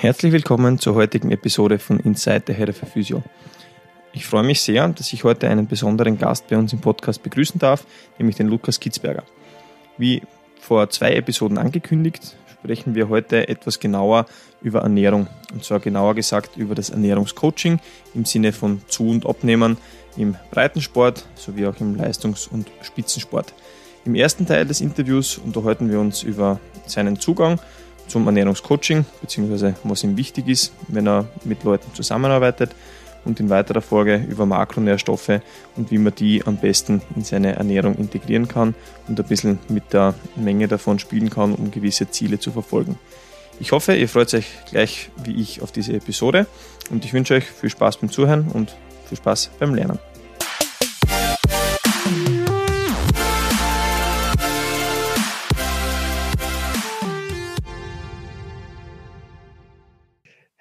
Herzlich willkommen zur heutigen Episode von Inside the Head of Physio. Ich freue mich sehr, dass ich heute einen besonderen Gast bei uns im Podcast begrüßen darf, nämlich den Lukas Kitzberger. Wie vor zwei Episoden angekündigt, sprechen wir heute etwas genauer über Ernährung. Und zwar genauer gesagt über das Ernährungscoaching im Sinne von Zu- und Abnehmen im Breitensport sowie auch im Leistungs- und Spitzensport. Im ersten Teil des Interviews unterhalten wir uns über seinen Zugang zum Ernährungscoaching, beziehungsweise was ihm wichtig ist, wenn er mit Leuten zusammenarbeitet und in weiterer Folge über Makronährstoffe und wie man die am besten in seine Ernährung integrieren kann und ein bisschen mit der Menge davon spielen kann, um gewisse Ziele zu verfolgen. Ich hoffe, ihr freut euch gleich wie ich auf diese Episode und ich wünsche euch viel Spaß beim Zuhören und viel Spaß beim Lernen.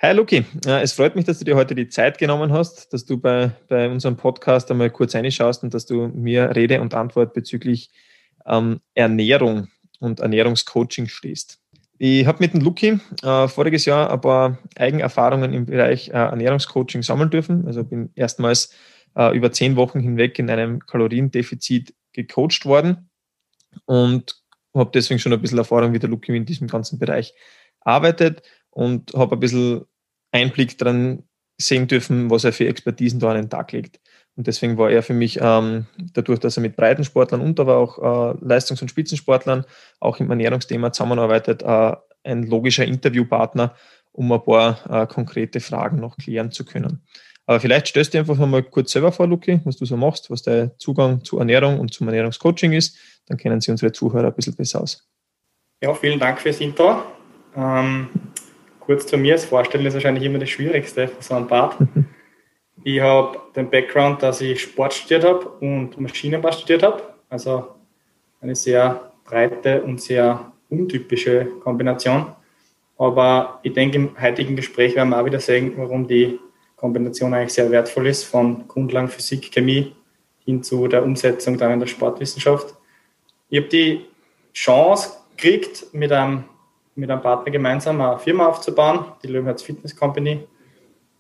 Hi Luki, es freut mich, dass du dir heute die Zeit genommen hast, dass du bei, bei unserem Podcast einmal kurz reinschaust und dass du mir Rede und Antwort bezüglich ähm, Ernährung und Ernährungscoaching stehst. Ich habe mit dem Luki äh, voriges Jahr ein paar Eigenerfahrungen im Bereich äh, Ernährungscoaching sammeln dürfen. Also bin erstmals äh, über zehn Wochen hinweg in einem Kaloriendefizit gecoacht worden und habe deswegen schon ein bisschen Erfahrung, wie der Luki in diesem ganzen Bereich arbeitet und habe ein bisschen Einblick daran sehen dürfen, was er für Expertisen da an den Tag legt. Und deswegen war er für mich, ähm, dadurch, dass er mit Breitensportlern und aber auch äh, Leistungs- und Spitzensportlern auch im Ernährungsthema zusammenarbeitet, äh, ein logischer Interviewpartner, um ein paar äh, konkrete Fragen noch klären zu können. Aber vielleicht stellst du einfach mal kurz selber vor, Luki, was du so machst, was dein Zugang zu Ernährung und zum Ernährungscoaching ist. Dann kennen sie unsere Zuhörer ein bisschen besser aus. Ja, vielen Dank fürs Intro. Ähm, kurz zu mir, Vorstellen ist wahrscheinlich immer das Schwierigste von so einem Part. Ich habe den Background, dass ich Sport studiert habe und Maschinenbau studiert habe. Also eine sehr breite und sehr untypische Kombination. Aber ich denke, im heutigen Gespräch werden wir auch wieder sehen, warum die Kombination eigentlich sehr wertvoll ist, von Grundlagen Physik, Chemie hin zu der Umsetzung dann in der Sportwissenschaft. Ich habe die Chance gekriegt, mit einem mit einem Partner gemeinsam eine Firma aufzubauen, die Löwenherz Fitness Company,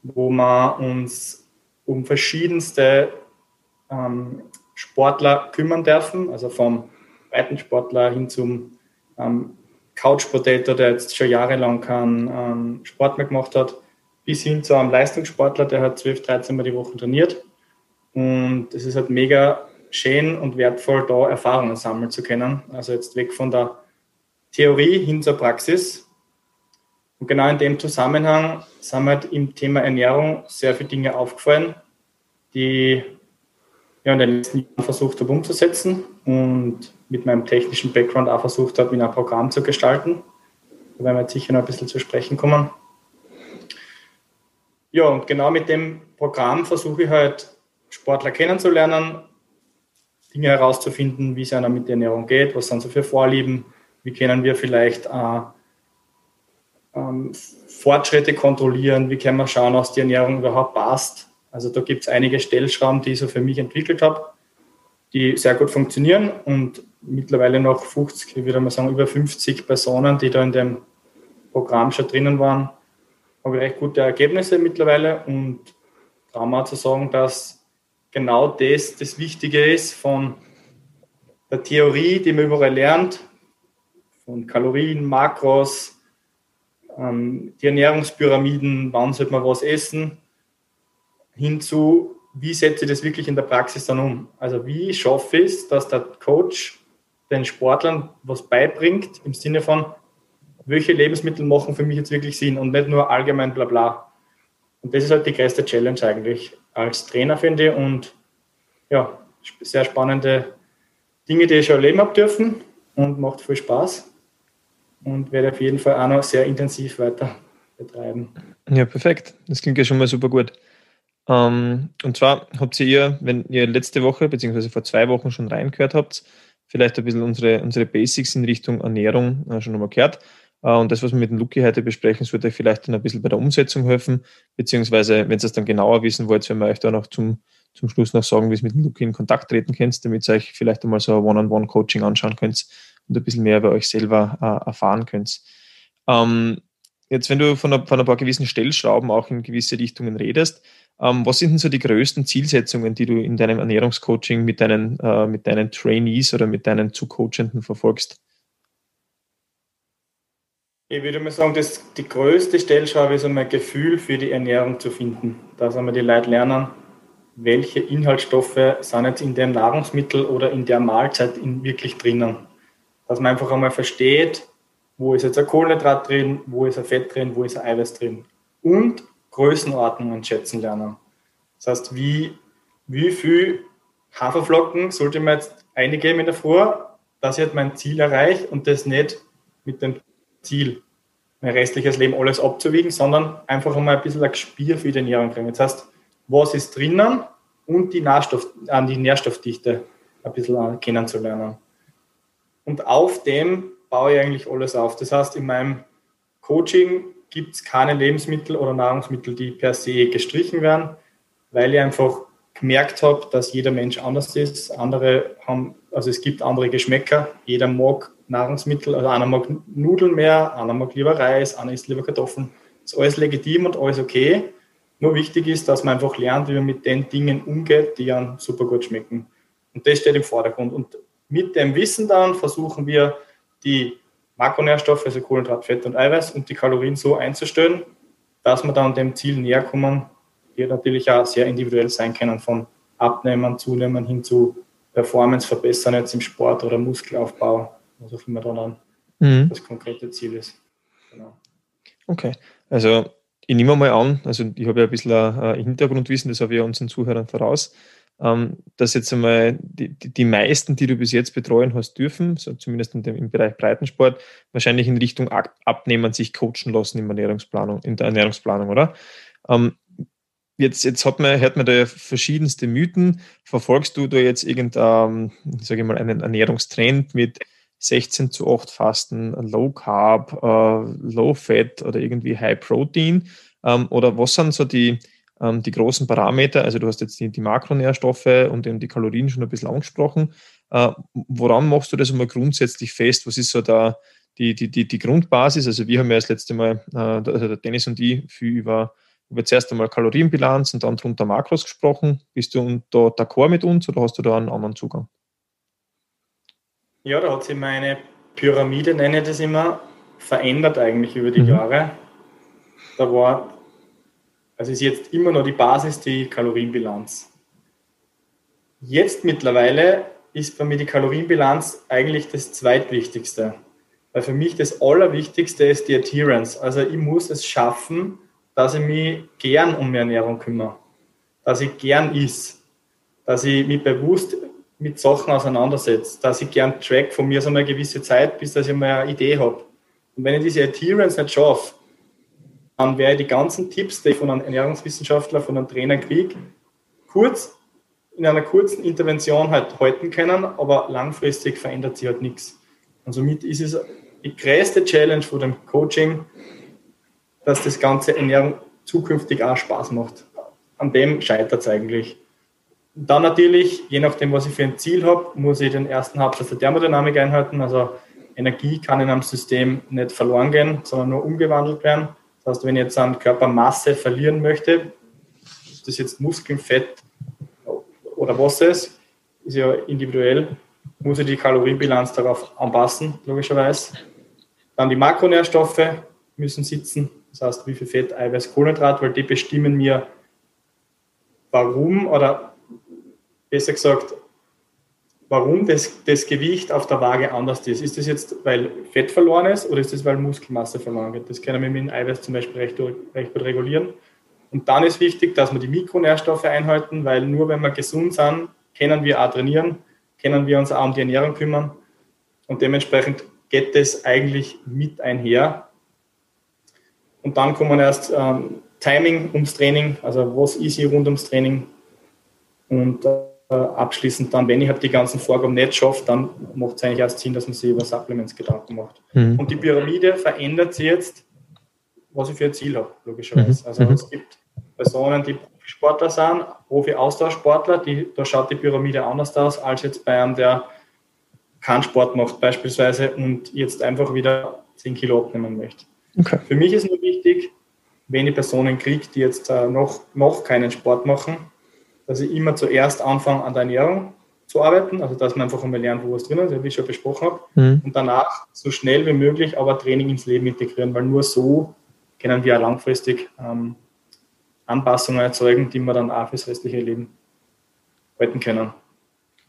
wo wir uns um verschiedenste ähm, Sportler kümmern dürfen, also vom Breitensportler hin zum ähm, Couch Potato, der jetzt schon jahrelang keinen ähm, Sport mehr gemacht hat, bis hin zu einem Leistungssportler, der hat 12, 13 Mal die Woche trainiert. Und es ist halt mega schön und wertvoll, da Erfahrungen sammeln zu können. Also jetzt weg von der Theorie hin zur Praxis. Und genau in dem Zusammenhang sind mir halt im Thema Ernährung sehr viele Dinge aufgefallen, die ich in den letzten Jahren versucht habe umzusetzen und mit meinem technischen Background auch versucht habe, in ein Programm zu gestalten. Da werden wir jetzt sicher noch ein bisschen zu sprechen kommen. Ja, und genau mit dem Programm versuche ich halt, Sportler kennenzulernen, Dinge herauszufinden, wie es einer mit der Ernährung geht, was sind so für Vorlieben, wie können wir vielleicht äh, ähm, Fortschritte kontrollieren? Wie können wir schauen, dass die Ernährung überhaupt passt? Also da gibt es einige Stellschrauben, die ich so für mich entwickelt habe, die sehr gut funktionieren und mittlerweile noch 50, ich würde mal sagen, über 50 Personen, die da in dem Programm schon drinnen waren, habe ich recht gute Ergebnisse mittlerweile und traue mir zu sagen, dass genau das das Wichtige ist von der Theorie, die man überall lernt, von Kalorien, Makros, ähm, die Ernährungspyramiden, wann sollte man was essen, hinzu, wie setze ich das wirklich in der Praxis dann um? Also wie schaffe ich es, dass der Coach den Sportlern was beibringt im Sinne von, welche Lebensmittel machen für mich jetzt wirklich Sinn und nicht nur allgemein bla bla. Und das ist halt die größte Challenge eigentlich als Trainer, finde ich. Und ja, sehr spannende Dinge, die ich schon erleben habe dürfen und macht viel Spaß und werde auf jeden Fall auch noch sehr intensiv weiter betreiben. Ja, perfekt. Das klingt ja schon mal super gut. Ähm, und zwar habt ihr, wenn ihr letzte Woche beziehungsweise vor zwei Wochen schon reingehört habt, vielleicht ein bisschen unsere, unsere Basics in Richtung Ernährung äh, schon nochmal gehört. Äh, und das, was wir mit dem Luki heute besprechen, sollte euch vielleicht dann ein bisschen bei der Umsetzung helfen, beziehungsweise wenn ihr es dann genauer wissen wollt, wenn wir euch da noch zum, zum Schluss noch sagen, wie ihr mit dem Luki in Kontakt treten könnt, damit ihr euch vielleicht einmal so ein One-on-One-Coaching anschauen könnt und ein bisschen mehr über euch selber äh, erfahren könnt. Ähm, jetzt, wenn du von, von ein paar gewissen Stellschrauben auch in gewisse Richtungen redest, ähm, was sind denn so die größten Zielsetzungen, die du in deinem Ernährungscoaching mit deinen, äh, mit deinen Trainees oder mit deinen Zucoachenden verfolgst? Ich würde mal sagen, dass die größte Stellschraube ist einmal Gefühl für die Ernährung zu finden. Dass einmal die Leute lernen, welche Inhaltsstoffe sind jetzt in dem Nahrungsmittel oder in der Mahlzeit in wirklich drinnen. Dass man einfach einmal versteht, wo ist jetzt ein Kohlenhydrat drin, wo ist ein Fett drin, wo ist ein Eiweiß drin. Und Größenordnungen schätzen lernen. Das heißt, wie, wie viel Haferflocken sollte man jetzt eingeben in der Früh, dass ich jetzt mein Ziel erreiche und das nicht mit dem Ziel, mein restliches Leben alles abzuwiegen, sondern einfach einmal ein bisschen ein Gespür für die Ernährung kriegen. Das heißt, was ist drinnen und die, Nährstoff, an die Nährstoffdichte ein bisschen kennenzulernen. Und auf dem baue ich eigentlich alles auf. Das heißt, in meinem Coaching gibt es keine Lebensmittel oder Nahrungsmittel, die per se gestrichen werden, weil ich einfach gemerkt habe, dass jeder Mensch anders ist. Andere haben, also es gibt andere Geschmäcker. Jeder mag Nahrungsmittel, also einer mag Nudeln mehr, einer mag lieber Reis, einer isst lieber Kartoffeln. Ist alles legitim und alles okay. Nur wichtig ist, dass man einfach lernt, wie man mit den Dingen umgeht, die einem super gut schmecken. Und das steht im Vordergrund. Und mit dem Wissen dann versuchen wir, die Makronährstoffe, also Kohlenhydrat, Fett und Eiweiß und die Kalorien so einzustellen, dass wir dann dem Ziel näher kommen, die natürlich auch sehr individuell sein können, von Abnehmen, Zunehmen hin zu Performance verbessern jetzt im Sport oder Muskelaufbau was auch immer dann mhm. das konkrete Ziel ist. Genau. Okay, also ich nehme mal an, also ich habe ja ein bisschen ein Hintergrundwissen, das habe ich ja unseren Zuhörern voraus, dass jetzt einmal die, die, meisten, die du bis jetzt betreuen hast dürfen, so zumindest in dem, im Bereich Breitensport, wahrscheinlich in Richtung Abnehmen sich coachen lassen in, Ernährungsplanung, in der Ernährungsplanung, oder? Ähm, jetzt, jetzt hat man, hört man da ja verschiedenste Mythen. Verfolgst du da jetzt irgendeinen, sage ich mal, einen Ernährungstrend mit 16 zu 8 Fasten, Low Carb, äh, Low Fat oder irgendwie High Protein? Ähm, oder was sind so die, ähm, die großen Parameter? Also du hast jetzt die, die Makronährstoffe und eben die Kalorien schon ein bisschen angesprochen. Äh, woran machst du das einmal grundsätzlich fest? Was ist so da die, die, die, die Grundbasis? Also wir haben ja das letzte Mal, äh, also der Dennis und ich, viel über über zuerst einmal Kalorienbilanz und dann drunter Makros gesprochen. Bist du da d'accord mit uns oder hast du da einen anderen Zugang? Ja, da hat sich meine Pyramide, nenne ich das immer, verändert eigentlich über die mhm. Jahre. Da war, also ist jetzt immer noch die Basis die Kalorienbilanz. Jetzt mittlerweile ist bei mir die Kalorienbilanz eigentlich das zweitwichtigste. Weil für mich das Allerwichtigste ist die Adherence. Also ich muss es schaffen, dass ich mich gern um meine Ernährung kümmere. Dass ich gern is. Dass ich mich bewusst mit Sachen auseinandersetze, dass ich gern track von mir so eine gewisse Zeit, bis dass ich mal eine Idee habe. Und wenn ich diese Adherence nicht schaffe, dann werde ich die ganzen Tipps, die ich von einem Ernährungswissenschaftler, von einem Trainer kriege, kurz in einer kurzen Intervention halt halten können, aber langfristig verändert sich halt nichts. Und somit ist es die größte Challenge von dem Coaching, dass das ganze Ernährung zukünftig auch Spaß macht. An dem scheitert es eigentlich. Dann natürlich, je nachdem, was ich für ein Ziel habe, muss ich den ersten Hauptsatz der Thermodynamik einhalten. Also Energie kann in einem System nicht verloren gehen, sondern nur umgewandelt werden. Heißt, wenn ich jetzt an Körpermasse verlieren möchte, ist das jetzt Muskeln, Fett oder was es ist ja individuell, muss ich die Kalorienbilanz darauf anpassen, logischerweise. Dann die Makronährstoffe müssen sitzen, das heißt, wie viel Fett, Eiweiß, Kohlenhydrat, weil die bestimmen mir, warum oder besser gesagt, warum das, das Gewicht auf der Waage anders ist. Ist das jetzt, weil Fett verloren ist oder ist das, weil Muskelmasse verloren wird? Das können wir mit dem Eiweiß zum Beispiel recht, recht gut regulieren. Und dann ist wichtig, dass wir die Mikronährstoffe einhalten, weil nur wenn wir gesund sind, können wir auch trainieren, können wir uns auch um die Ernährung kümmern. Und dementsprechend geht das eigentlich mit einher. Und dann kommen erst ähm, Timing ums Training, also was ist hier rund ums Training und äh, abschließend dann, wenn ich halt die ganzen Vorgaben nicht schaffe, dann macht es eigentlich erst Sinn, dass man sich über Supplements Gedanken macht. Mhm. Und die Pyramide verändert sich jetzt, was ich für ein Ziel habe, logischerweise. Mhm. Also mhm. es gibt Personen, die Profisportler sind, Profi-Austauschsportler, die, da schaut die Pyramide anders aus, als jetzt bei einem, der keinen Sport macht beispielsweise und jetzt einfach wieder 10 Kilo abnehmen möchte. Okay. Für mich ist nur wichtig, wenn ich Personen kriege, die jetzt äh, noch, noch keinen Sport machen, dass ich immer zuerst anfange, an der Ernährung zu arbeiten, also dass man einfach einmal lernt, wo was drin ist, wie ich schon besprochen habe, mhm. und danach so schnell wie möglich aber Training ins Leben integrieren, weil nur so können wir langfristig ähm, Anpassungen erzeugen, die wir dann auch fürs restliche Leben halten können.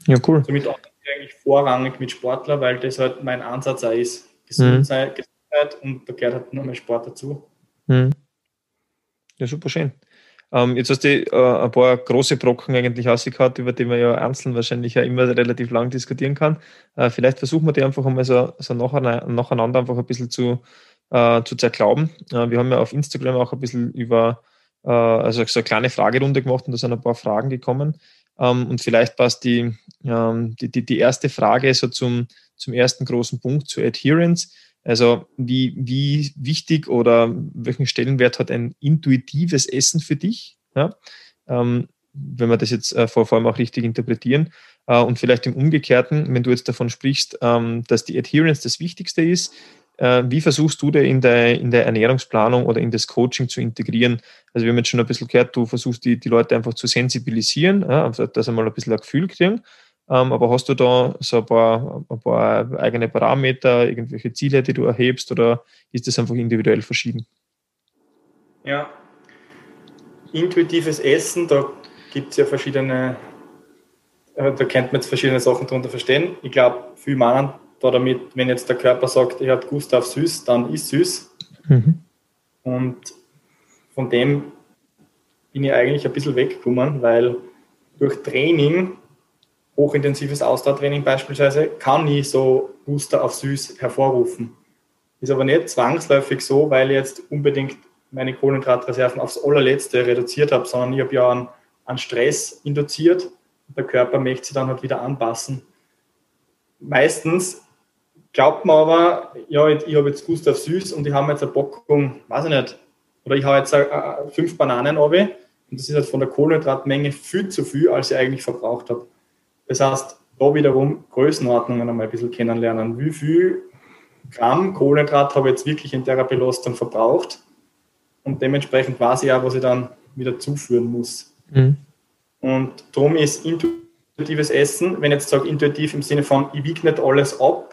Ja, cool. Somit ich eigentlich vorrangig mit Sportler, weil das halt mein Ansatz auch ist. Gesundheit, mhm. Gesundheit und da gehört halt mehr Sport dazu. Mhm. Ja, super schön. Ähm, jetzt hast du äh, ein paar große Brocken eigentlich ausgehauen, über die man ja einzeln wahrscheinlich ja immer relativ lang diskutieren kann. Äh, vielleicht versuchen wir die einfach einmal so, so nacheinander einfach ein bisschen zu, äh, zu zerklauben. Äh, wir haben ja auf Instagram auch ein bisschen über äh, also so eine kleine Fragerunde gemacht und da sind ein paar Fragen gekommen. Ähm, und vielleicht passt die, ähm, die, die, die erste Frage so zum, zum ersten großen Punkt, zur Adherence. Also wie, wie wichtig oder welchen Stellenwert hat ein intuitives Essen für dich? Ja? Ähm, wenn wir das jetzt äh, vor, vor allem auch richtig interpretieren. Äh, und vielleicht im Umgekehrten, wenn du jetzt davon sprichst, ähm, dass die Adherence das Wichtigste ist, äh, wie versuchst du da in der, in der Ernährungsplanung oder in das Coaching zu integrieren? Also wir haben jetzt schon ein bisschen gehört, du versuchst die, die Leute einfach zu sensibilisieren, ja, also dass sie mal ein bisschen ein Gefühl kriegen. Ähm, aber hast du da so ein paar, ein paar eigene Parameter, irgendwelche Ziele, die du erhebst oder ist das einfach individuell verschieden? Ja, intuitives Essen, da gibt es ja verschiedene, äh, da kennt man jetzt verschiedene Sachen darunter verstehen. Ich glaube, viel meinen da damit, wenn jetzt der Körper sagt, ich habe Gustav süß, dann ist süß. Mhm. Und von dem bin ich eigentlich ein bisschen weggekommen, weil durch Training hochintensives Ausdauertraining beispielsweise, kann ich so Booster auf süß hervorrufen. Ist aber nicht zwangsläufig so, weil ich jetzt unbedingt meine Kohlenhydratreserven aufs allerletzte reduziert habe, sondern ich habe ja einen, einen Stress induziert und der Körper möchte sich dann halt wieder anpassen. Meistens glaubt man aber, ja, ich habe jetzt Gustav Süß und ich habe jetzt eine Packung, weiß ich nicht, oder ich habe jetzt fünf Bananen runter und das ist halt von der Kohlenhydratmenge viel zu viel, als ich eigentlich verbraucht habe. Das heißt, da wiederum Größenordnungen einmal ein bisschen kennenlernen. Wie viel Gramm Kohlenhydrat habe ich jetzt wirklich in der Belastung verbraucht? Und dementsprechend weiß ich auch, was ich dann wieder zuführen muss. Mhm. Und darum ist intuitives Essen, wenn ich jetzt sage intuitiv im Sinne von, ich wiege nicht alles ab,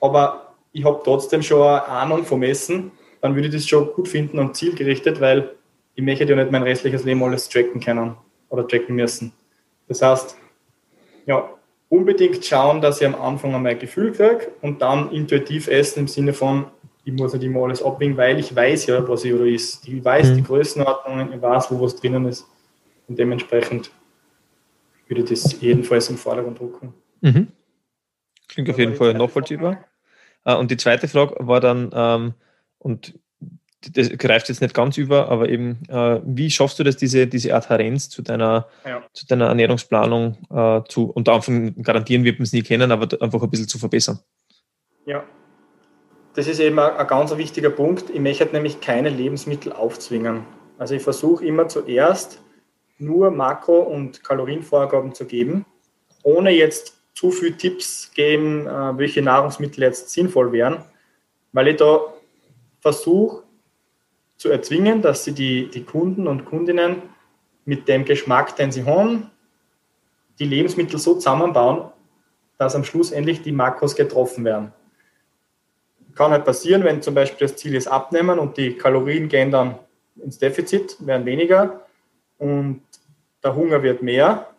aber ich habe trotzdem schon eine Ahnung vom Essen, dann würde ich das schon gut finden und zielgerichtet, weil ich möchte ja nicht mein restliches Leben alles tracken können oder tracken müssen. Das heißt, ja, unbedingt schauen, dass ich am Anfang einmal ein Gefühl kriege und dann intuitiv essen im Sinne von, ich muss nicht immer alles abwägen, weil ich weiß ja, was ich oder ist. Ich weiß mhm. die Größenordnungen, ich weiß, wo was drinnen ist. Und dementsprechend würde ich das jedenfalls im Vordergrund drucken. Mhm. Klingt auf jeden Fall nachvollziehbar. Äh, und die zweite Frage war dann, ähm, und das greift jetzt nicht ganz über, aber eben, äh, wie schaffst du das, diese, diese Adhärenz zu deiner, ja. zu deiner Ernährungsplanung äh, zu, unter Anfang garantieren wird man es nie kennen, aber einfach ein bisschen zu verbessern? Ja, das ist eben ein, ein ganz wichtiger Punkt. Ich möchte nämlich keine Lebensmittel aufzwingen. Also ich versuche immer zuerst nur Makro- und Kalorienvorgaben zu geben, ohne jetzt zu viele Tipps geben, äh, welche Nahrungsmittel jetzt sinnvoll wären, weil ich da versuche, zu erzwingen, dass sie die, die Kunden und Kundinnen mit dem Geschmack, den sie haben, die Lebensmittel so zusammenbauen, dass am Schluss endlich die Makros getroffen werden. Kann halt passieren, wenn zum Beispiel das Ziel ist abnehmen und die Kalorien gehen dann ins Defizit, werden weniger und der Hunger wird mehr.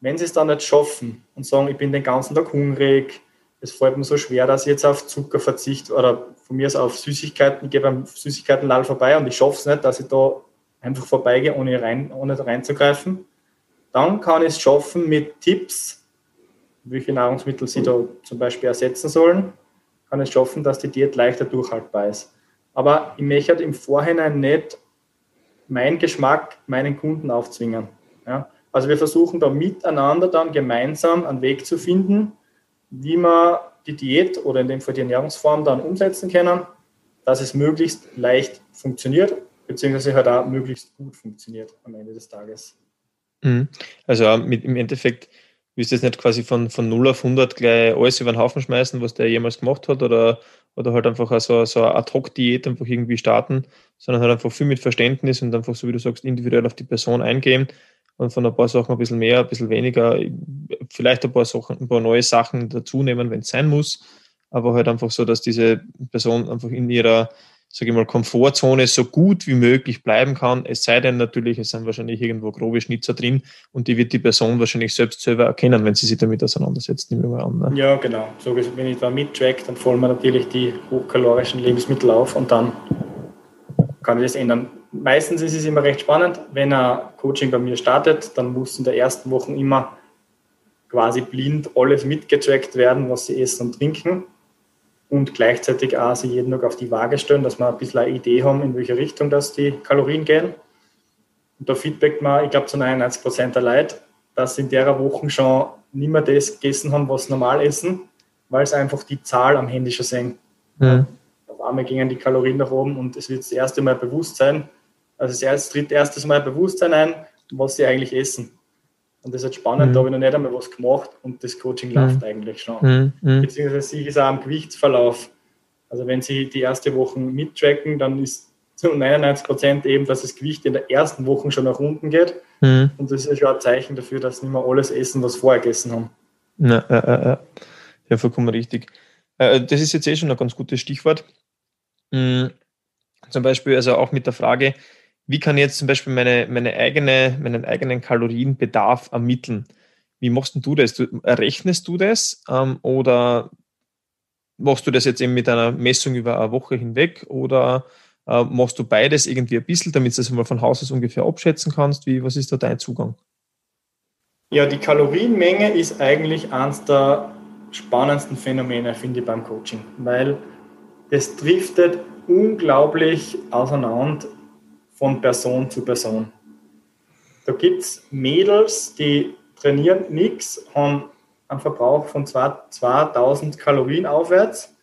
Wenn sie es dann nicht schaffen und sagen, ich bin den ganzen Tag hungrig, es fällt mir so schwer, dass ich jetzt auf Zucker verzichte oder von mir aus auf Süßigkeiten, ich gehe beim Süßigkeitenlall vorbei und ich schaffe es nicht, dass ich da einfach vorbeigehe, ohne, rein, ohne reinzugreifen. Dann kann ich es schaffen mit Tipps, welche Nahrungsmittel Sie da zum Beispiel ersetzen sollen, kann es schaffen, dass die Diät leichter durchhaltbar ist. Aber ich möchte im Vorhinein nicht meinen Geschmack meinen Kunden aufzwingen. Ja? Also wir versuchen da miteinander dann gemeinsam einen Weg zu finden, wie man die Diät oder in dem Fall die Ernährungsform dann umsetzen können, dass es möglichst leicht funktioniert, beziehungsweise halt auch möglichst gut funktioniert am Ende des Tages. Mhm. Also mit, im Endeffekt willst du jetzt nicht quasi von, von 0 auf 100 gleich alles über den Haufen schmeißen, was der jemals gemacht hat, oder, oder halt einfach so, so eine Ad-Hoc-Diät einfach irgendwie starten, sondern halt einfach viel mit Verständnis und einfach, so wie du sagst, individuell auf die Person eingehen und von ein paar Sachen ein bisschen mehr, ein bisschen weniger, vielleicht ein paar Sachen, ein paar neue Sachen dazu nehmen, wenn es sein muss, aber halt einfach so, dass diese Person einfach in ihrer sage ich mal, Komfortzone so gut wie möglich bleiben kann. Es sei denn natürlich, es sind wahrscheinlich irgendwo grobe Schnitzer drin und die wird die Person wahrscheinlich selbst selber erkennen, wenn sie sich damit auseinandersetzt, nehmen wir mal an. Ne? Ja, genau. So, wenn ich da mittrack, dann fallen mir natürlich die hochkalorischen Lebensmittel auf und dann kann ich das ändern. Meistens ist es immer recht spannend, wenn ein Coaching bei mir startet, dann muss in der ersten Woche immer quasi blind alles mitgetrackt werden, was sie essen und trinken und gleichzeitig auch sie jeden Tag auf die Waage stellen, dass wir ein bisschen eine Idee haben, in welche Richtung das die Kalorien gehen. Und da feedbackt man, ich glaube, zu 99 Prozent der Leute, dass sie in der Woche schon nicht mehr das gegessen haben, was sie normal essen, weil sie einfach die Zahl am Handy schon sehen. Mhm. Auf einmal gingen die Kalorien nach oben und es wird das erste Mal bewusst sein, also es tritt erstes Mal Bewusstsein ein, was sie eigentlich essen. Und das ist halt spannend, mhm. da habe ich noch nicht einmal was gemacht und das Coaching mhm. läuft eigentlich schon. Mhm. mhm. Beziehungsweise sie ist auch am Gewichtsverlauf. Also wenn Sie die erste Woche mittracken, dann ist zu 99 Prozent eben, dass das Gewicht in der ersten Woche schon nach unten geht. Mhm. Und das ist ja schon ein Zeichen dafür, dass sie nicht mehr alles essen, was sie vorher gegessen haben. Ja, ja, ja. ja vollkommen richtig. Äh, das ist jetzt eh schon ein ganz gutes Stichwort. Mhm. Zum Beispiel also auch mit der Frage, wie kann ich jetzt zum Beispiel meine, meine eigene, meinen eigenen Kalorienbedarf ermitteln? Wie machst du das? Du, errechnest du das ähm, oder machst du das jetzt eben mit einer Messung über eine Woche hinweg oder äh, machst du beides irgendwie ein bisschen, damit du das mal von Haus aus ungefähr abschätzen kannst? Wie, was ist da dein Zugang? Ja, die Kalorienmenge ist eigentlich eines der spannendsten Phänomene, finde ich, beim Coaching, weil es driftet unglaublich auseinander von Person zu Person. Da gibt es Mädels, die trainieren nichts, haben einen Verbrauch von 2000 Kalorien aufwärts.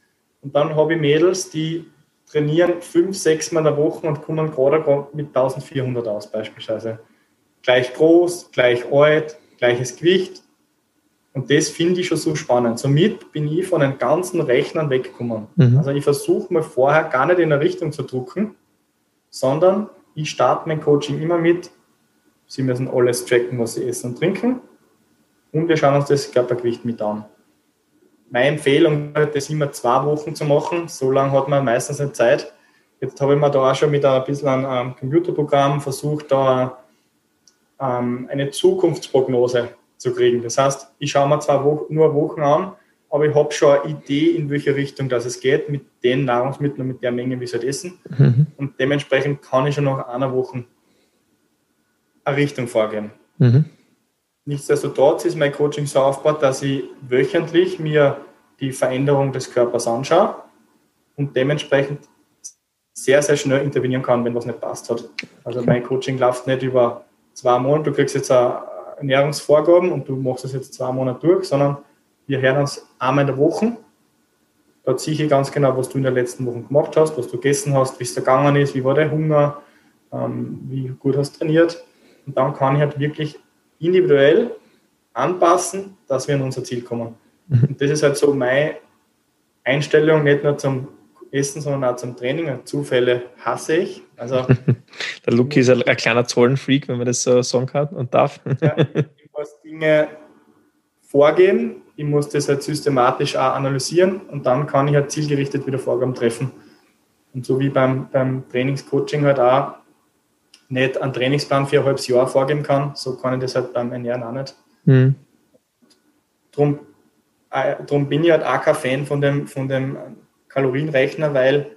Und dann habe ich Mädels, die trainieren fünf, sechs Mal in der Woche und kommen gerade mit 1400 aus, beispielsweise. Gleich groß, gleich alt, gleiches Gewicht. Und das finde ich schon so spannend. Somit bin ich von den ganzen Rechnern weggekommen. Mhm. Also ich versuche mir vorher gar nicht in eine Richtung zu drucken, sondern ich starte mein Coaching immer mit, Sie müssen alles tracken, was Sie essen und trinken. Und wir schauen uns das Körpergewicht mit an. Meine Empfehlung ist, das immer zwei Wochen zu machen. So lange hat man meistens nicht Zeit. Jetzt habe ich mir da auch schon mit ein bisschen einem Computerprogramm versucht, da ähm, eine Zukunftsprognose zu kriegen. Das heißt, ich schaue mir zwar nur Wochen an, aber ich habe schon eine Idee, in welche Richtung das es geht, mit den Nahrungsmitteln, mit der Menge, wie sie halt essen. Mhm. Und dementsprechend kann ich schon nach einer Woche eine Richtung vorgehen. Mhm. Nichtsdestotrotz ist mein Coaching so aufgebaut, dass ich wöchentlich mir die Veränderung des Körpers anschaue und dementsprechend sehr, sehr schnell intervenieren kann, wenn was nicht passt hat. Also mein Coaching läuft nicht über zwei Monate, du kriegst jetzt eine Ernährungsvorgaben und du machst das jetzt zwei Monate durch, sondern wir hören uns einmal in der Woche. Da ziehe ich ganz genau, was du in der letzten Woche gemacht hast, was du gegessen hast, wie es da gegangen ist, wie war der Hunger, ähm, wie gut hast du trainiert. Und dann kann ich halt wirklich individuell anpassen, dass wir an unser Ziel kommen. Mhm. Und das ist halt so meine Einstellung, nicht nur zum Essen, sondern auch zum Training. Zufälle hasse ich. Also, der Luki ist ein, ein, kleiner Zollenfreak, wenn man das so sagen kann und darf. ja, ich muss Dinge vorgehen, ich muss das halt systematisch auch analysieren und dann kann ich halt zielgerichtet wieder Vorgaben treffen. Und so wie beim, beim Trainingscoaching halt auch nicht einen Trainingsplan für ein halbes Jahr vorgeben kann, so kann ich das halt beim Ernähren auch nicht. Mhm. Drum, äh, drum bin ich halt auch kein Fan von dem, von dem Kalorienrechner, weil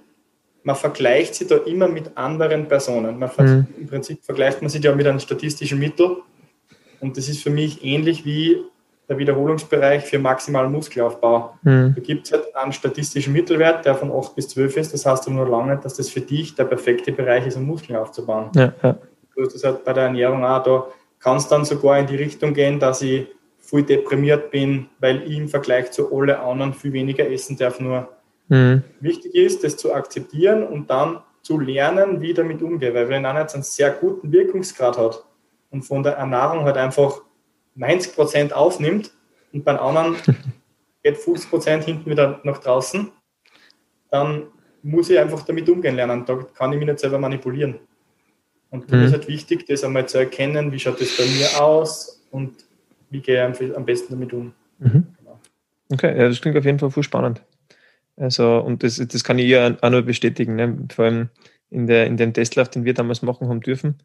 man vergleicht sich da immer mit anderen Personen. Man mhm. Im Prinzip vergleicht man sich ja mit einem statistischen Mittel. Und das ist für mich ähnlich wie der Wiederholungsbereich für maximalen Muskelaufbau. Mhm. Da gibt es halt einen statistischen Mittelwert, der von 8 bis 12 ist. Das heißt aber nur lange, dass das für dich der perfekte Bereich ist, um Muskeln aufzubauen. Ja, ja. Du hast das halt bei der Ernährung auch. Da kann es dann sogar in die Richtung gehen, dass ich voll deprimiert bin, weil ich im Vergleich zu allen anderen viel weniger essen darf. Nur mhm. wichtig ist, das zu akzeptieren und dann zu lernen, wie ich damit umgehe. Weil wenn einer jetzt einen sehr guten Wirkungsgrad hat und von der Ernährung halt einfach 90 Prozent aufnimmt und beim anderen geht 50 Prozent hinten wieder nach draußen, dann muss ich einfach damit umgehen lernen. Da kann ich mich nicht selber manipulieren. Und da mhm. ist halt wichtig, das einmal zu erkennen, wie schaut das bei mir aus und wie gehe ich am besten damit um. Mhm. Genau. Okay, ja, das klingt auf jeden Fall voll spannend. Also, und das, das kann ich ja auch nur bestätigen, ne? vor allem in, der, in dem Testlauf, den wir damals machen haben dürfen.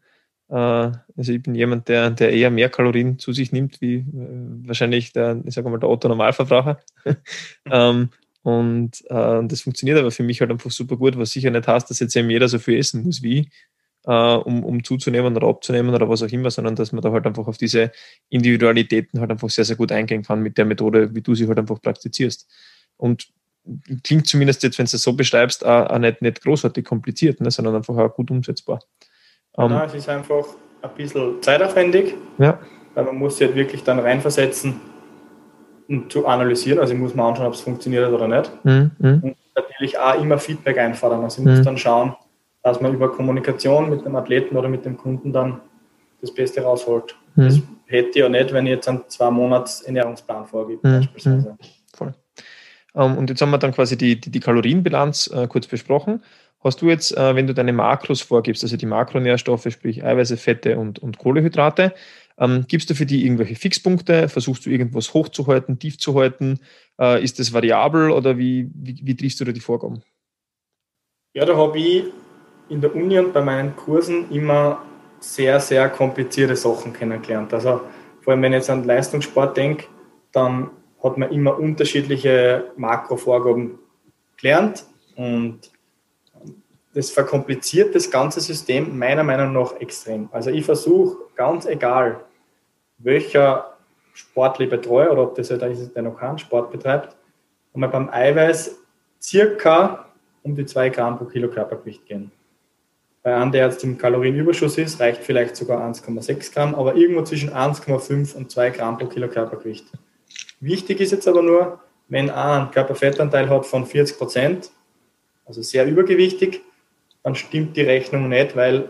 Äh, also ich bin jemand, der, der eher mehr Kalorien zu sich nimmt, wie äh, wahrscheinlich der, ich sage mal, der Otto-Normalverbraucher. ähm, und äh, das funktioniert aber für mich halt einfach super gut, was sicher nicht heißt, dass jetzt eben jeder so viel essen muss wie ich, äh, um, um zuzunehmen oder abzunehmen oder was auch immer, sondern dass man da halt einfach auf diese Individualitäten halt einfach sehr, sehr gut eingehen kann mit der Methode, wie du sie halt einfach praktizierst. Und klingt zumindest jetzt, wenn du es so beschreibst, auch, auch nicht, nicht großartig kompliziert, ne, sondern einfach auch gut umsetzbar. Ja, ähm, es ist einfach ein bisschen zeitaufwendig, ja. weil man muss sich halt wirklich dann reinversetzen und zu analysieren. Also ich muss mal anschauen, ob es funktioniert oder nicht. Mhm. mhm. Und natürlich auch immer Feedback einfordern. Also ich muss mhm. dann schauen, dass man über Kommunikation mit dem Athleten oder mit dem Kunden dann das Beste rausholt. Mhm. Das hätte ich ja nicht, wenn ich jetzt einen zwei Monats Ernährungsplan vorgebe, mhm. beispielsweise. Mhm. Voll. Ähm, und jetzt haben wir dann quasi die, die, die Kalorienbilanz äh, kurz besprochen. Hast du jetzt, äh, wenn du deine Makros vorgibst, also die Makronährstoffe, sprich Eiweiße, Fette und, und Kohlehydrate, ähm, gibst du für die irgendwelche Fixpunkte? Versuchst du irgendwas hochzuhalten, tief zu halten? Äh, ist das variabel oder wie, wie, wie triffst du da die Vorgaben? Ja, da habe ich in der Uni und bei meinen Kursen immer sehr, sehr komplizierte Sachen kennengelernt. Also vor allem, wenn ich jetzt an Leistungssport denke, dann hat man immer unterschiedliche Makrovorgaben gelernt und das verkompliziert das ganze System meiner Meinung nach extrem. Also ich versuche ganz egal, welcher Sportler betreue oder ob das halt ist, der noch keinen Sport betreibt, einmal beim Eiweiß circa um die 2 Gramm pro Kilo Körpergewicht gehen. Bei einem, der jetzt im Kalorienüberschuss ist, reicht vielleicht sogar 1,6 Gramm, aber irgendwo zwischen 1,5 und 2 Gramm pro Kilo Körpergewicht. Wichtig ist jetzt aber nur, wenn ein Körperfettanteil hat von 40 Prozent, also sehr übergewichtig, dann stimmt die Rechnung nicht, weil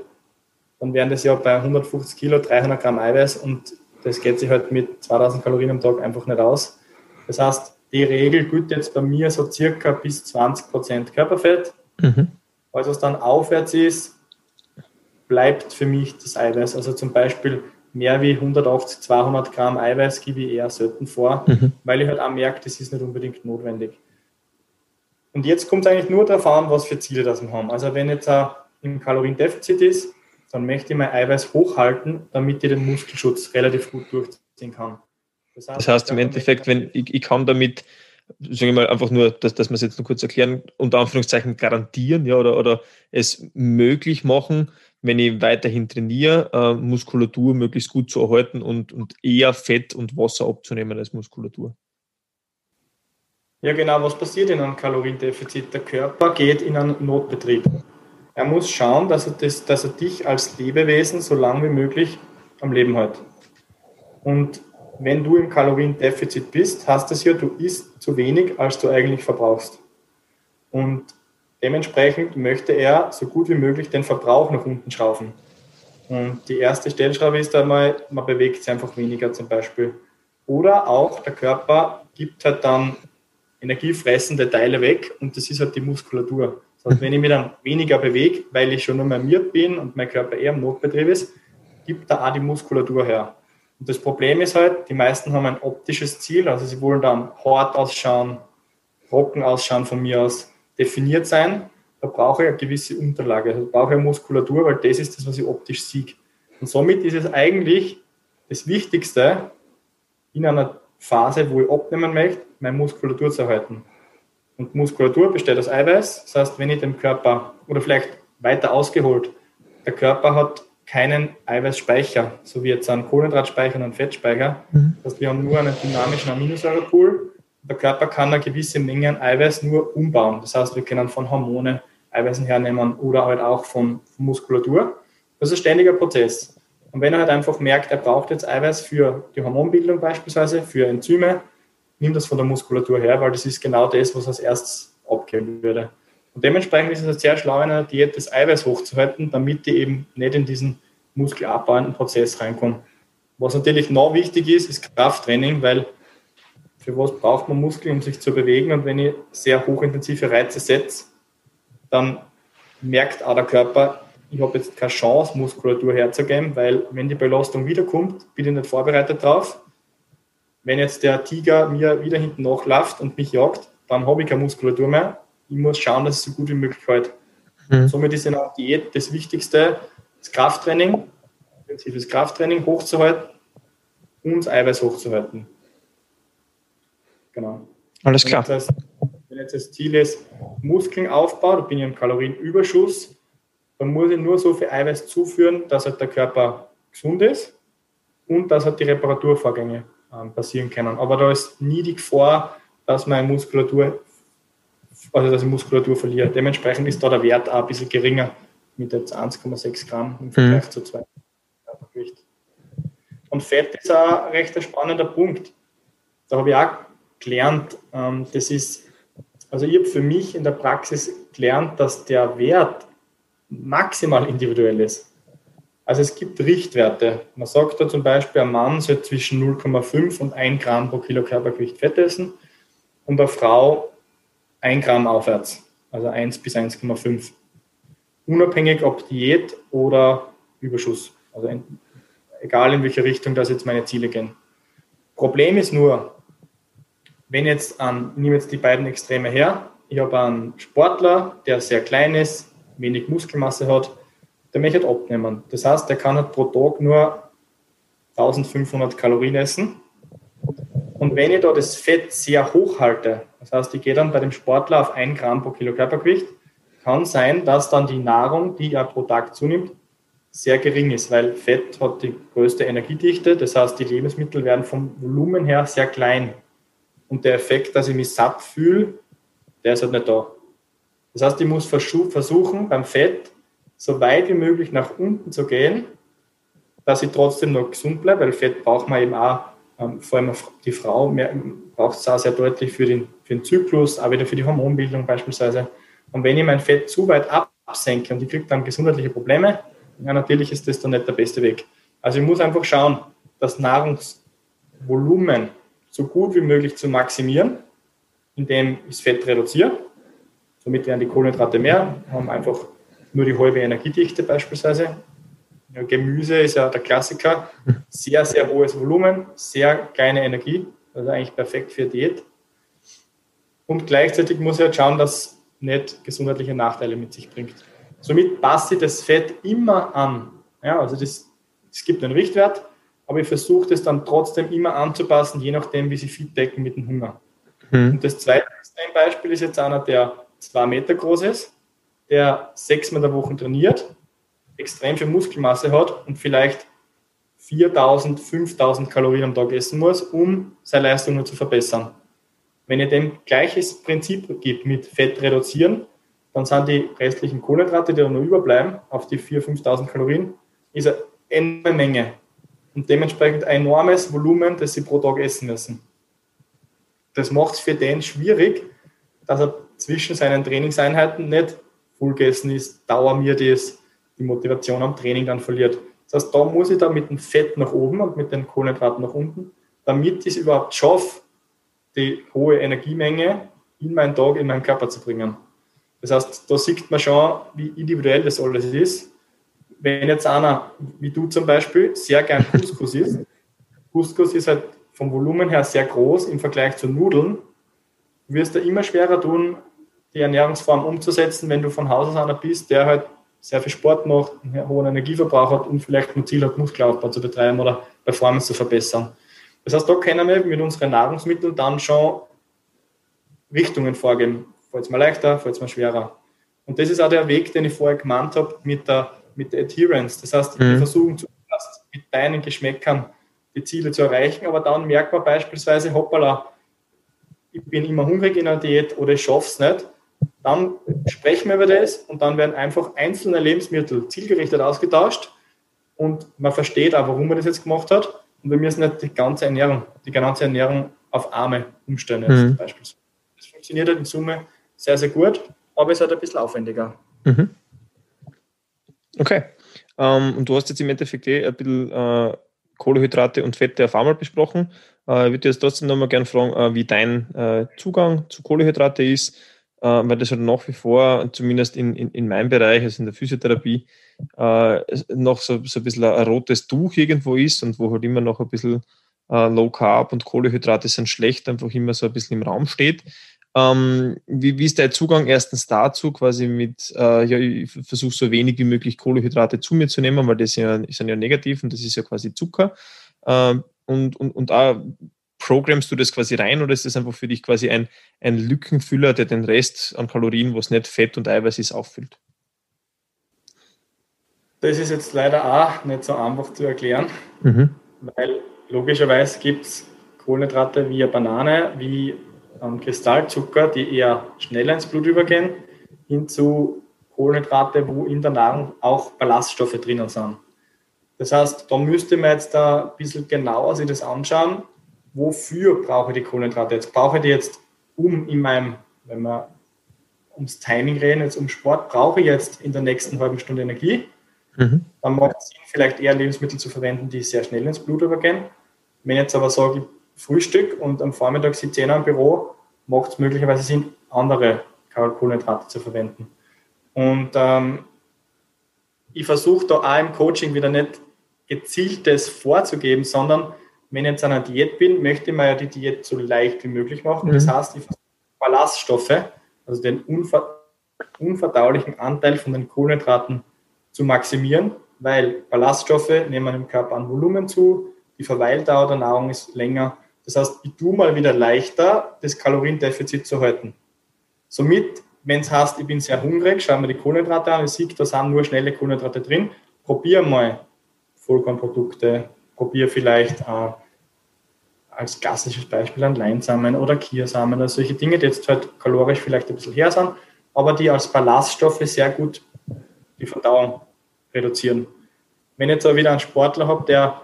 dann wären das ja bei 150 Kilo 300 Gramm Eiweiß und das geht sich halt mit 2000 Kalorien am Tag einfach nicht aus. Das heißt, die Regel gilt jetzt bei mir so circa bis 20 Prozent Körperfett. Mhm. Alles, was dann aufwärts ist, bleibt für mich das Eiweiß. Also zum Beispiel mehr wie 180, 200 Gramm Eiweiß gebe ich eher selten vor, mhm. weil ich halt auch merke, das ist nicht unbedingt notwendig. Und jetzt kommt es eigentlich nur darauf an, was für Ziele das wir haben. Also wenn jetzt ein im Kaloriendefizit ist, dann möchte ich mein Eiweiß hochhalten, damit ich den Muskelschutz relativ gut durchziehen kann. Das heißt, das heißt im Endeffekt, wenn ich, ich kann damit, sagen wir mal, einfach nur, dass, dass wir es jetzt noch kurz erklären, unter Anführungszeichen garantieren, ja, oder, oder es möglich machen, wenn ich weiterhin trainiere, äh, Muskulatur möglichst gut zu erhalten und, und eher Fett und Wasser abzunehmen als Muskulatur. Ja, genau. Was passiert in einem Kaloriendefizit? Der Körper geht in einen Notbetrieb. Er muss schauen, dass er, das, dass er dich als Lebewesen so lange wie möglich am Leben hält. Und wenn du im Kaloriendefizit bist, heißt das ja, du isst zu wenig, als du eigentlich verbrauchst. Und dementsprechend möchte er so gut wie möglich den Verbrauch nach unten schrauben. Und die erste Stellschraube ist einmal, man bewegt sich einfach weniger zum Beispiel. Oder auch der Körper gibt halt dann energiefressende Teile weg und das ist halt die Muskulatur. Das heißt, wenn ich mich dann weniger bewege, weil ich schon normiert bin und mein Körper eher im Notbetrieb ist, gibt da auch die Muskulatur her. Und das Problem ist halt, die meisten haben ein optisches Ziel, also sie wollen dann hart ausschauen, trocken ausschauen von mir aus, definiert sein. Da brauche ich eine gewisse Unterlage, also brauche ich Muskulatur, weil das ist das, was ich optisch sehe. Und somit ist es eigentlich das Wichtigste in einer Phase, wo ich abnehmen möchte, meine Muskulatur zu erhalten. Und Muskulatur besteht aus Eiweiß. Das heißt, wenn ich dem Körper, oder vielleicht weiter ausgeholt, der Körper hat keinen Eiweißspeicher, so wie jetzt ein Kohlenhydratspeicher und ein Fettspeicher. Mhm. Das heißt, wir haben nur einen dynamischen Aminosäurepool. Der Körper kann eine gewisse Menge an Eiweiß nur umbauen. Das heißt, wir können von Hormonen Eiweißen hernehmen oder halt auch von, von Muskulatur. Das ist ein ständiger Prozess. Und wenn er halt einfach merkt, er braucht jetzt Eiweiß für die Hormonbildung beispielsweise, für Enzyme, nimmt das von der Muskulatur her, weil das ist genau das, was als erstes abgeben würde. Und dementsprechend ist es sehr schlau, in einer Diät das Eiweiß hochzuhalten, damit die eben nicht in diesen muskelabbauenden Prozess reinkommen. Was natürlich noch wichtig ist, ist Krafttraining, weil für was braucht man Muskeln, um sich zu bewegen? Und wenn ich sehr hochintensive Reize setze, dann merkt auch der Körper, ich habe jetzt keine Chance, Muskulatur herzugeben, weil wenn die Belastung wiederkommt, bin ich nicht vorbereitet drauf. Wenn jetzt der Tiger mir wieder hinten nachläuft und mich jagt, dann habe ich keine Muskulatur mehr. Ich muss schauen, dass es so gut wie möglich hält. Mhm. Somit ist ja auch Diät das Wichtigste, das Krafttraining, intensives Krafttraining hochzuhalten und das Eiweiß hochzuhalten. Genau. Alles klar. Wenn jetzt, das, wenn jetzt das Ziel ist, Muskeln aufbauen, da bin ich im Kalorienüberschuss, dann muss ich nur so viel Eiweiß zuführen, dass halt der Körper gesund ist und dass halt die Reparaturvorgänge passieren können. Aber da ist nie die Gefahr, dass meine Muskulatur, also dass ich Muskulatur verliere. Dementsprechend ist da der Wert auch ein bisschen geringer mit jetzt 1,6 Gramm im Vergleich mhm. zu 2 Körpergewicht. Und Fett ist auch ein recht spannender Punkt. Da habe ich auch gelernt, ähm, das ist, also ich habe für mich in der Praxis gelernt, dass der Wert maximal individuell ist. Also es gibt Richtwerte. Man sagt da zum Beispiel, ein Mann soll zwischen 0,5 und 1 Gramm pro Kilo Körpergewicht Fett essen und eine Frau 1 Gramm aufwärts, also 1 bis 1,5. Unabhängig ob Diät oder Überschuss. Also egal in welche Richtung das jetzt meine Ziele gehen. Problem ist nur, wenn jetzt an, nehme jetzt die beiden Extreme her, ich habe einen Sportler, der sehr klein ist, wenig Muskelmasse hat, der möchte abnehmen. Das heißt, der kann halt pro Tag nur 1500 Kalorien essen. Und wenn ich da das Fett sehr hoch halte, das heißt, ich gehe dann bei dem Sportler auf 1 Gramm pro Kilo Körpergewicht, kann sein, dass dann die Nahrung, die er pro Tag zunimmt, sehr gering ist, weil Fett hat die größte Energiedichte. Das heißt, die Lebensmittel werden vom Volumen her sehr klein. Und der Effekt, dass ich mich satt fühle, der ist halt nicht da. Das heißt, ich muss versuchen, beim Fett so weit wie möglich nach unten zu gehen, dass ich trotzdem noch gesund bleibe, weil Fett braucht man eben auch, ähm, vor allem die Frau braucht es auch sehr deutlich für den, für den Zyklus, auch wieder für die Hormonbildung beispielsweise. Und wenn ich mein Fett zu weit absenke und ich kriege dann gesundheitliche Probleme, ja, natürlich ist das dann nicht der beste Weg. Also ich muss einfach schauen, das Nahrungsvolumen so gut wie möglich zu maximieren, indem ich das Fett reduziere Somit werden die Kohlenhydrate mehr, haben einfach nur die halbe Energiedichte beispielsweise. Ja, Gemüse ist ja der Klassiker. Sehr, sehr hohes Volumen, sehr kleine Energie, also eigentlich perfekt für Diät. Und gleichzeitig muss ich halt schauen, dass nicht gesundheitliche Nachteile mit sich bringt. Somit passe ich das Fett immer an. Ja, also das, es gibt einen Richtwert, aber ich versuche das dann trotzdem immer anzupassen, je nachdem, wie sie fit decken mit dem Hunger. Mhm. Und das zweite Beispiel ist jetzt einer, der zwei Meter groß ist, der sechsmal der Woche trainiert, extrem viel Muskelmasse hat und vielleicht 4000, 5000 Kalorien am Tag essen muss, um seine Leistungen zu verbessern. Wenn ihr dem gleiches Prinzip gibt mit Fett reduzieren, dann sind die restlichen Kohlenhydrate, die dann noch überbleiben, auf die 4.000, 5.000 Kalorien, ist eine enorme Menge und dementsprechend ein enormes Volumen, das sie pro Tag essen müssen. Das macht es für den schwierig, dass er zwischen seinen Trainingseinheiten nicht voll gegessen ist, mir das, die Motivation am Training dann verliert. Das heißt, da muss ich da mit dem Fett nach oben und mit den Kohlenhydraten nach unten, damit ich es überhaupt schaffe, die hohe Energiemenge in meinen Tag, in meinen Körper zu bringen. Das heißt, da sieht man schon, wie individuell das alles ist. Wenn jetzt einer, wie du zum Beispiel, sehr gern Couscous isst, Couscous ist halt vom Volumen her sehr groß im Vergleich zu Nudeln, wirst du immer schwerer tun, die Ernährungsform umzusetzen, wenn du von Haus aus einer bist, der halt sehr viel Sport macht, einen hohen Energieverbrauch hat und vielleicht ein Ziel hat, Muskelaufbau zu betreiben oder Performance zu verbessern. Das heißt, da können wir mit unseren Nahrungsmitteln dann schon Richtungen vorgeben. Fällt es mir leichter, fällt es mir schwerer. Und das ist auch der Weg, den ich vorher gemeint habe mit der, mit der Adherence. Das heißt, mhm. wir versuchen zuerst mit deinen Geschmäckern die Ziele zu erreichen, aber dann merkt man beispielsweise, hoppala, ich bin immer hungrig in einer Diät oder ich schaffe es nicht, dann sprechen wir über das und dann werden einfach einzelne Lebensmittel zielgerichtet ausgetauscht und man versteht auch, warum man das jetzt gemacht hat. Und wir müssen nicht die ganze Ernährung, die ganze Ernährung auf Arme umstellen. Mhm. Beispielsweise. Das funktioniert halt in Summe sehr, sehr gut, aber es ist halt ein bisschen aufwendiger. Mhm. Okay. Ähm, und du hast jetzt im Endeffekt eh ein bisschen uh, Kohlehydrate und Fette auf einmal besprochen. Äh, ich würde jetzt trotzdem nochmal gerne fragen, äh, wie dein äh, Zugang zu Kohlehydrate ist. Äh, weil das halt nach wie vor, zumindest in, in, in meinem Bereich, also in der Physiotherapie, äh, noch so, so ein bisschen ein, rotes Tuch irgendwo ist und wo halt immer noch ein bisschen äh, Low Carb und Kohlehydrate sind schlecht, einfach immer so ein bisschen im Raum steht. Ähm, wie, wie ist dein Zugang erstens dazu, quasi mit, äh, ja, ich versuche so wenig wie möglich Kohlehydrate zu mir zu nehmen, weil das ja, sind ja negativ und das ist ja quasi Zucker. Ähm, und, und, und auch programmst du das quasi rein oder ist das einfach für dich quasi ein, ein Lückenfüller, der den Rest an Kalorien, wo es nicht Fett und Eiweiß ist, auffüllt? Das ist jetzt leider auch nicht so einfach zu erklären, mhm. weil logischerweise gibt es Kohlenhydrate wie eine Banane, wie ähm, Kristallzucker, die eher schneller ins Blut übergehen, hin zu Kohlenhydrate, wo in der Nahrung auch Ballaststoffe drinnen sind. Das heißt, da müsste man jetzt da ein bisschen genauer sich das anschauen, wofür brauche ich die Kohlenhydrate jetzt? Brauche ich die jetzt um in meinem, wenn wir ums Timing reden, jetzt um Sport, brauche ich jetzt in der nächsten halben Stunde Energie? Mhm. Dann macht es Sinn, vielleicht eher Lebensmittel zu verwenden, die sehr schnell ins Blut übergehen. Wenn ich jetzt aber sage, Frühstück und am Vormittag sitze ich im Büro, macht es möglicherweise Sinn, andere Kohlenhydrate zu verwenden. Und ähm, ich versuche da auch im Coaching wieder nicht gezieltes vorzugeben, sondern wenn ich jetzt an einer Diät bin, möchte man ja die Diät so leicht wie möglich machen. Mhm. Das heißt, ich versuche Ballaststoffe, also den unver unverdaulichen Anteil von den Kohlenhydraten zu maximieren, weil Ballaststoffe nehmen im Körper an Volumen zu, die Verweildauer der Nahrung ist länger. Das heißt, ich tue mal wieder leichter, das Kaloriendefizit zu halten. Somit, wenn es heißt, ich bin sehr hungrig, schaue mir die Kohlenhydrate an, ich sehe, da sind nur schnelle Kohlenhydrate drin, probiere mal Vollkornprodukte, probiere vielleicht äh, als klassisches Beispiel an Leinsamen oder Kiersamen oder solche Dinge, die jetzt halt kalorisch vielleicht ein bisschen her sind, aber die als Ballaststoffe sehr gut die Verdauung reduzieren. Wenn ich jetzt aber wieder einen Sportler habe, der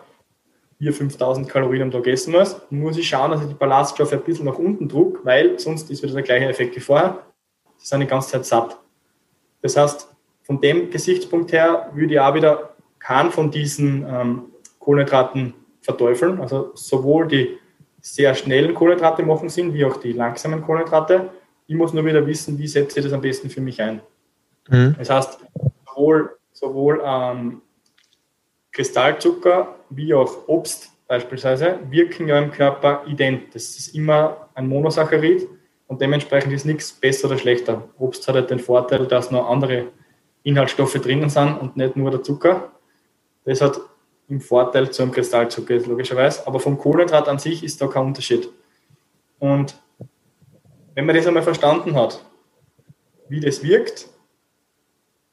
4.000, 5.000 Kalorien am Tag essen muss, muss ich schauen, dass ich die Ballaststoffe ein bisschen nach unten druck, weil sonst ist wieder der gleiche Effekt wie vorher. Sie sind die ganze Zeit satt. Das heißt, von dem Gesichtspunkt her würde ich auch wieder keinen von diesen ähm, Kohlenhydraten verteufeln. Also sowohl die sehr schnellen Kohlenhydrate machen Sinn, wie auch die langsamen Kohlenhydrate. Ich muss nur wieder wissen, wie setze ich das am besten für mich ein. Mhm. Das heißt, sowohl, sowohl ähm, Kristallzucker wie auch Obst beispielsweise wirken ja im Körper ident. Das ist immer ein Monosaccharid und dementsprechend ist nichts besser oder schlechter. Obst hat halt den Vorteil, dass noch andere Inhaltsstoffe drinnen sind und nicht nur der Zucker. Das hat im Vorteil zum Kristallzucker ist, logischerweise. Aber vom Kohlenhydrat an sich ist da kein Unterschied. Und wenn man das einmal verstanden hat, wie das wirkt,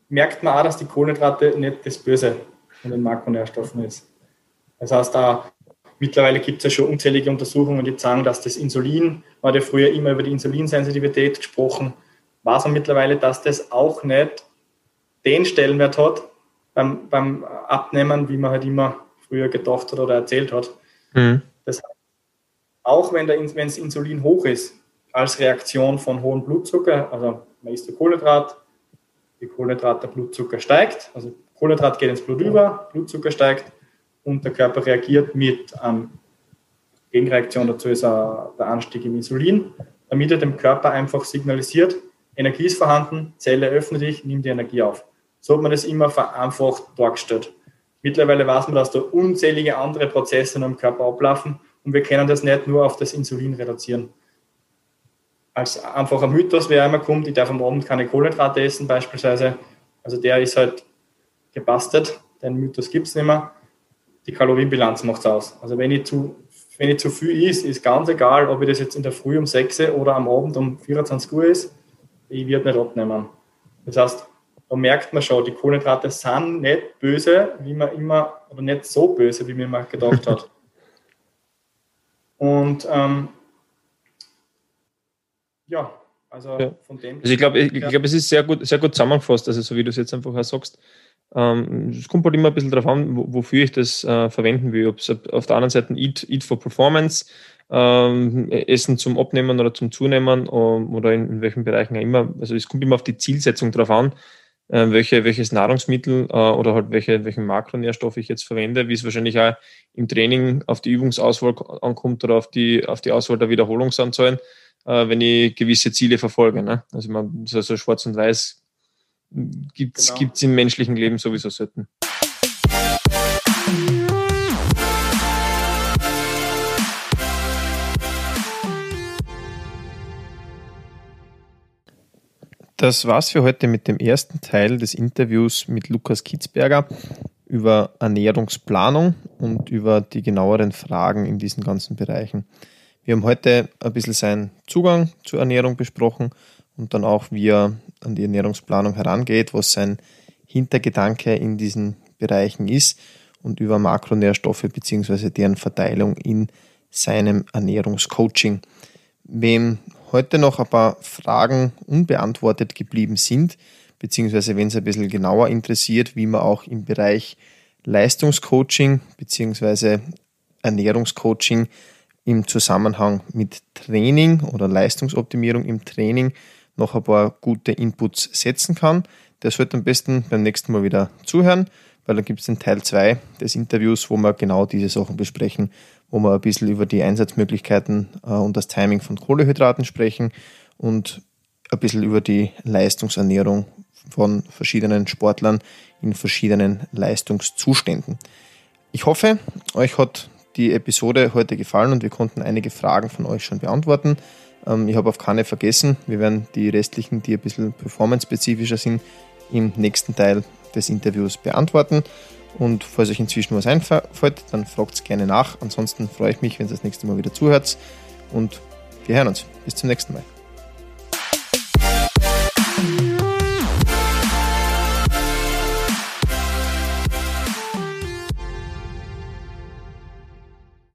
merkt man auch, dass die Kohlenhydrate nicht das Böse von den Makronährstoffen ist. Das heißt, da mittlerweile gibt es ja schon unzählige Untersuchungen, die sagen, dass das Insulin, man hat ja früher immer über die Insulinsensitivität gesprochen, weiß man mittlerweile, dass das auch nicht den Stellenwert hat, beim, beim Abnehmen, wie man halt immer früher gedacht hat oder erzählt hat. Mhm. Das heißt, auch wenn, das Insulin hoch ist, als Reaktion von hohem Blutzucker, also man isst der Kohlenhydrat, die Kohlenhydrat, der Blutzucker steigt, also Kohlenhydrat geht ins Blut über, Blutzucker steigt und der Körper reagiert mit ähm, Gegenreaktion dazu ist uh, der Anstieg im Insulin, damit er dem Körper einfach signalisiert, Energie ist vorhanden, Zelle öffne dich, nimm die Energie auf. So hat man das immer vereinfacht dargestellt. Mittlerweile weiß man, dass da unzählige andere Prozesse im Körper ablaufen und wir können das nicht nur auf das Insulin reduzieren. Als einfacher Mythos, wer einmal kommt, ich darf am Abend keine Kohlenhydrate essen beispielsweise, also der ist halt gebastelt, den Mythos gibt es nicht mehr. Die Kalorienbilanz macht es aus. Also wenn ich zu wenn ich zu viel isst, ist ganz egal, ob ich das jetzt in der Früh um 6 oder am Abend um 24 Uhr ist, ich werde nicht abnehmen. Das heißt, da merkt man schon, die Kohlenhydrate sind nicht böse, wie man immer, oder nicht so böse, wie man immer gedacht hat. Und ähm, ja, also ja. von dem. Also ich glaube, ich, ja. glaub, es ist sehr gut, sehr gut zusammengefasst, also so wie du es jetzt einfach auch sagst. Ähm, es kommt halt immer ein bisschen darauf an, wofür ich das äh, verwenden will. Ob es auf der anderen Seite Eat, Eat for Performance, ähm, Essen zum Abnehmen oder zum Zunehmen ähm, oder in, in, welchen Bereichen auch immer. Also es kommt immer auf die Zielsetzung drauf an äh, welche, welches Nahrungsmittel äh, oder halt welche, welchen Makronährstoff ich jetzt verwende, wie es wahrscheinlich auch im Training auf die Übungsauswahl ankommt oder auf die, auf die Auswahl der Wiederholungsanzahlen. äh, wenn ich gewisse Ziele verfolge. Ne? Also man, so, so schwarz und weiß gibt es genau. im menschlichen Leben sowieso selten. Das war's für heute mit dem ersten Teil des Interviews mit Lukas Kitzberger über Ernährungsplanung und über die genaueren Fragen in diesen ganzen Bereichen. Wir haben heute ein bisschen seinen Zugang zur Ernährung besprochen und dann auch, wie er an die Ernährungsplanung herangeht, was sein Hintergedanke in diesen Bereichen ist und über Makronährstoffe bzw. deren Verteilung in seinem Ernährungscoaching. Wem heute noch ein paar Fragen unbeantwortet geblieben sind, beziehungsweise wenn es ein bisschen genauer interessiert, wie man auch im Bereich Leistungscoaching beziehungsweise Ernährungscoaching im Zusammenhang mit Training oder Leistungsoptimierung im Training noch ein paar gute Inputs setzen kann. Der sollte am besten beim nächsten Mal wieder zuhören, weil da gibt es den Teil 2 des Interviews, wo wir genau diese Sachen besprechen wo wir ein bisschen über die Einsatzmöglichkeiten äh, und das Timing von Kohlehydraten sprechen und ein bisschen über die Leistungsernährung von verschiedenen Sportlern in verschiedenen Leistungszuständen. Ich hoffe, euch hat die Episode heute gefallen und wir konnten einige Fragen von euch schon beantworten. Ähm, ich habe auf keine vergessen. Wir werden die restlichen, die ein bisschen performance-spezifischer sind, im nächsten Teil des Interviews beantworten. Und falls euch inzwischen was einfällt, dann fragt es gerne nach. Ansonsten freue ich mich, wenn ihr das nächste Mal wieder zuhört. Und wir hören uns. Bis zum nächsten Mal.